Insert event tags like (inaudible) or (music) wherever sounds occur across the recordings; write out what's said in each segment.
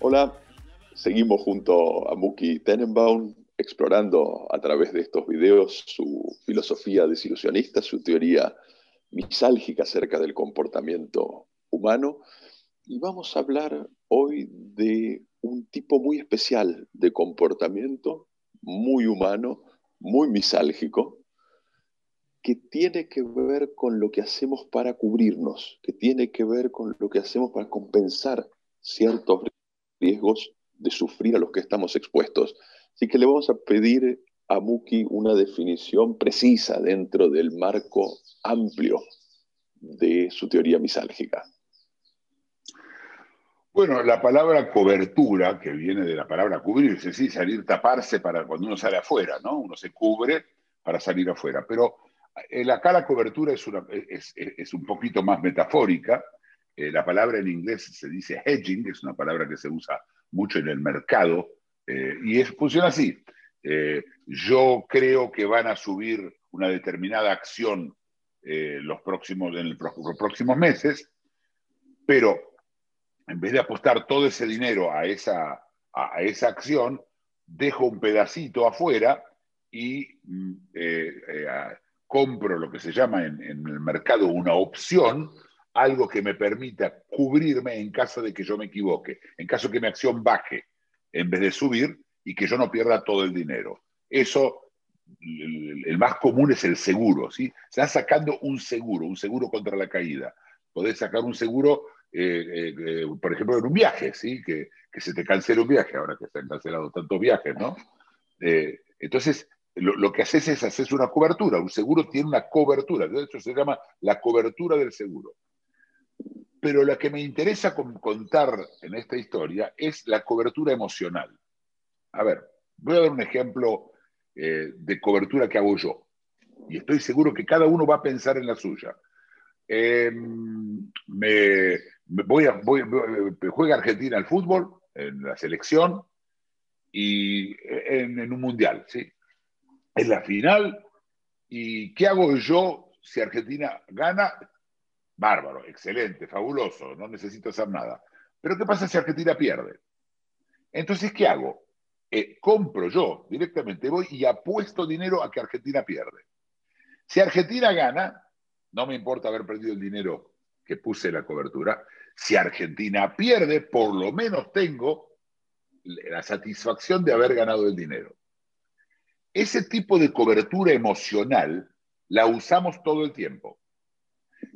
Hola, seguimos junto a Muki Tenenbaum explorando a través de estos videos su filosofía desilusionista, su teoría misálgica acerca del comportamiento humano. Y vamos a hablar hoy de un tipo muy especial de comportamiento, muy humano, muy misálgico, que tiene que ver con lo que hacemos para cubrirnos, que tiene que ver con lo que hacemos para compensar ciertos riesgos de sufrir a los que estamos expuestos. Así que le vamos a pedir a Muki una definición precisa dentro del marco amplio de su teoría misálgica. Bueno, la palabra cobertura, que viene de la palabra cubrirse, sí, salir, taparse para cuando uno sale afuera, ¿no? Uno se cubre para salir afuera. Pero eh, acá la cobertura es, es, un poquito más metafórica. Eh, la palabra en inglés se dice hedging, es una palabra que se usa mucho en el mercado, eh, y funciona así. Eh, yo creo que van a subir una determinada acción eh, los, próximos, en los próximos meses, pero en vez de apostar todo ese dinero a esa, a, esa acción, dejo un pedacito afuera y mm, compro lo que se llama en, en el mercado una opción algo que me permita cubrirme en caso de que yo me equivoque, en caso que mi acción baje en vez de subir y que yo no pierda todo el dinero. Eso, el, más común es el seguro, ¿sí? Se está sacando un seguro, un seguro contra la caída. Podés sacar un seguro, eh, eh, eh, por ejemplo, en un viaje, ¿sí? Que, se te cancele un viaje, ahora que se han cancelado tantos viajes, ¿no? entonces, lo, que haces es hacer una cobertura. Un seguro tiene una cobertura, de hecho se llama la cobertura del seguro. Pero lo que me interesa contar en esta historia es la cobertura emocional. A ver, voy a dar un ejemplo eh, de cobertura que hago yo. Y estoy seguro que cada uno va a pensar en la suya. Em, me, voy a, juega Argentina al fútbol, en la selección, y en, en un mundial, ¿sí? En la final, ¿y qué hago yo si Argentina gana? Bárbaro, excelente, fabuloso, no necesito hacer nada. Pero ¿qué pasa si Argentina pierde? Entonces, ¿qué hago? Eh, compro yo directamente, voy y apuesto dinero a que Argentina pierde. Si Argentina gana, no me importa haber perdido el dinero que puse en la cobertura. Si Argentina pierde, por lo menos tengo la satisfacción de haber ganado el dinero. Ese tipo de cobertura emocional la usamos todo el tiempo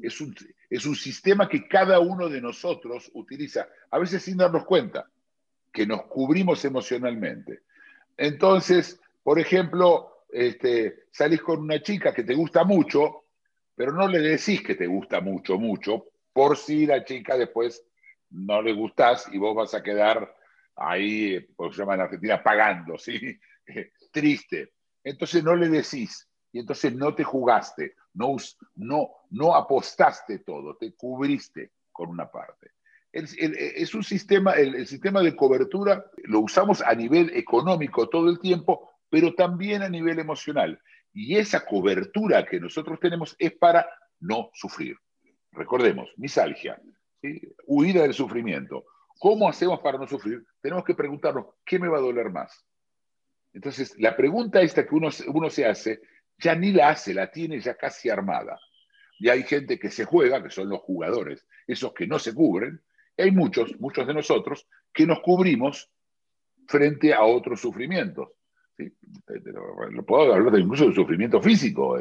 es un, es un sistema que cada uno de nosotros utiliza, a veces sin darnos cuenta, que nos cubrimos emocionalmente. Entonces, por ejemplo, este, salís con una chica que te gusta mucho, pero no le decís que te gusta mucho, mucho, por si la chica después no le gustás y vos vas a quedar ahí, por se llama en Argentina, pagando, (laughs) ¿sí? Triste. Entonces no le decís y entonces no te jugaste, no, no, no apostaste todo, te cubriste con una parte. Es un sistema, el, sistema de cobertura lo usamos a nivel económico todo el tiempo, pero también a nivel emocional. Y esa cobertura que nosotros tenemos es para no sufrir. Recordemos, misalgia, huida del sufrimiento. ¿Cómo hacemos para no sufrir? Tenemos que preguntarnos, ¿qué me va a doler más? Entonces, la pregunta esta que uno, uno se hace ya ni la hace, la tiene ya casi armada. Y hay gente que se juega, que son los jugadores, esos que no se cubren, hay muchos, muchos de nosotros, que nos cubrimos frente a otros sufrimientos. ¿sí? Lo puedo hablar incluso de sufrimiento físico,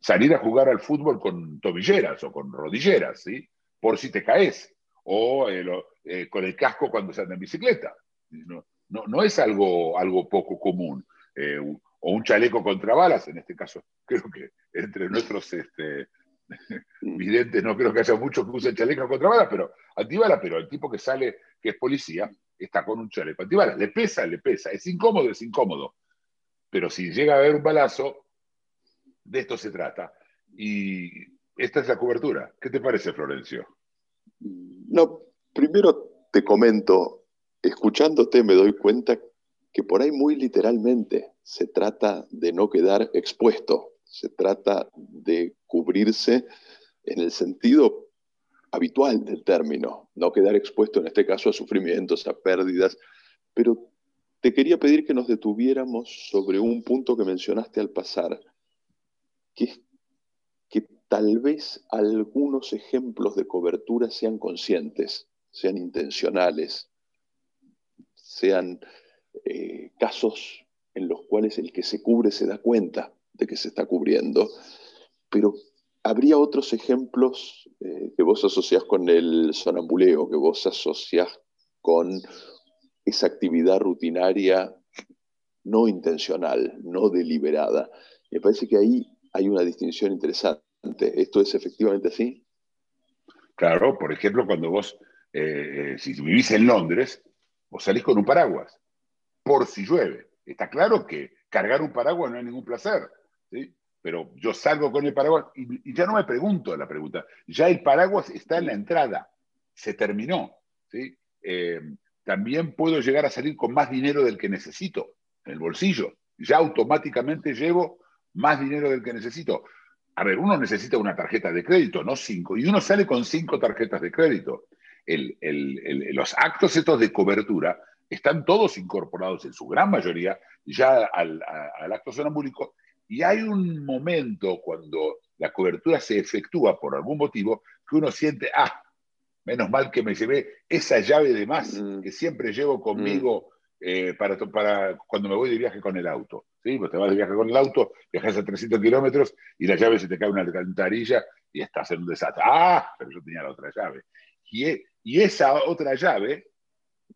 salir a jugar al fútbol con tobilleras o con rodilleras, ¿sí? por si te caes, o eh, eh, con el casco cuando se anda en bicicleta. No, no, es algo, algo poco común. Eh, o un chaleco contra balas, en este caso (laughs) creo que entre nuestros este, (laughs) videntes no creo que haya muchos que usen chaleco contra balas, pero antibalas, pero el tipo que sale, que es policía, está con un chaleco antibalas, le pesa, le pesa, es incómodo, es incómodo, pero si llega a haber un balazo, de esto se trata. Y esta es la cobertura. ¿Qué te parece, Florencio? No, primero te comento, escuchándote me doy cuenta que por ahí muy literalmente se trata de no quedar expuesto, se trata de cubrirse en el sentido habitual del término, no quedar expuesto en este caso a sufrimientos, a pérdidas, pero te quería pedir que nos detuviéramos sobre un punto que mencionaste al pasar, que es que tal vez algunos ejemplos de cobertura sean conscientes, sean intencionales, sean eh, casos en los cuales el que se cubre se da cuenta que se está cubriendo, pero habría otros ejemplos eh, que vos asociás con el sonambuleo, que vos asociás con esa actividad rutinaria no intencional, no deliberada. Me parece que ahí hay una distinción interesante. ¿Esto es efectivamente así? Claro, por ejemplo, cuando vos, eh, si vivís en Londres, vos salís con un paraguas, por si llueve. Está claro que cargar un paraguas no es ningún placer, pero yo salgo con el paraguas y, ya no me pregunto la pregunta, ya el paraguas está en la entrada, se terminó. ¿sí? Eh, también puedo llegar a salir con más dinero del que necesito en el bolsillo. Ya automáticamente llevo más dinero del que necesito. A ver, uno necesita una tarjeta de crédito, no cinco, y uno sale con cinco tarjetas de crédito. los actos estos de cobertura están todos incorporados en su gran mayoría ya al, al acto sonambúlico y hay un momento cuando la cobertura se efectúa por algún motivo que uno siente, ah, Menos mal que me llevé esa llave de más mm. que siempre llevo conmigo mm. eh, para, para cuando me voy de viaje con el auto. ¿sí? Pues te vas de viaje con el auto, viajas a 300 kilómetros y la llave se te cae una alcantarilla y estás en un desastre. ¡Ah! Pero yo tenía la otra llave. Y, e, y esa otra llave,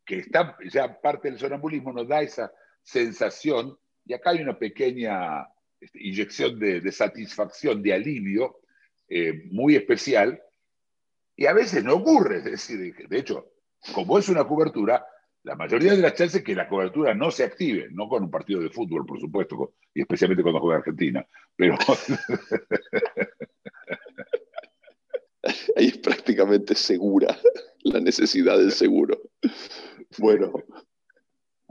que está ya parte del sonambulismo, nos da esa sensación, y acá hay una pequeña este, inyección de, satisfacción, de alivio eh, muy especial, y a veces no ocurre, es decir, de hecho, como es una cobertura, la mayoría de las chances es que la cobertura no se active, no con un partido de fútbol, por supuesto, y especialmente cuando juega Argentina, pero... (laughs) Ahí es prácticamente segura la necesidad del seguro. (laughs) Bueno,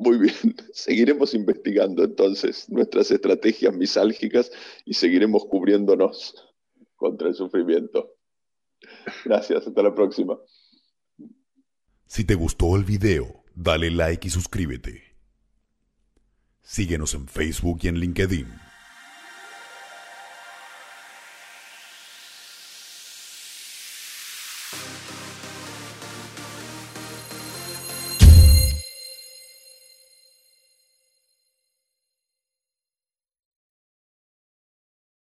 muy bien. (laughs) Seguiremos investigando entonces nuestras estrategias misálgicas y seguiremos cubriéndonos contra el sufrimiento. Gracias, hasta la próxima. Si te gustó el video, dale like y suscríbete. Síguenos en Facebook y en LinkedIn.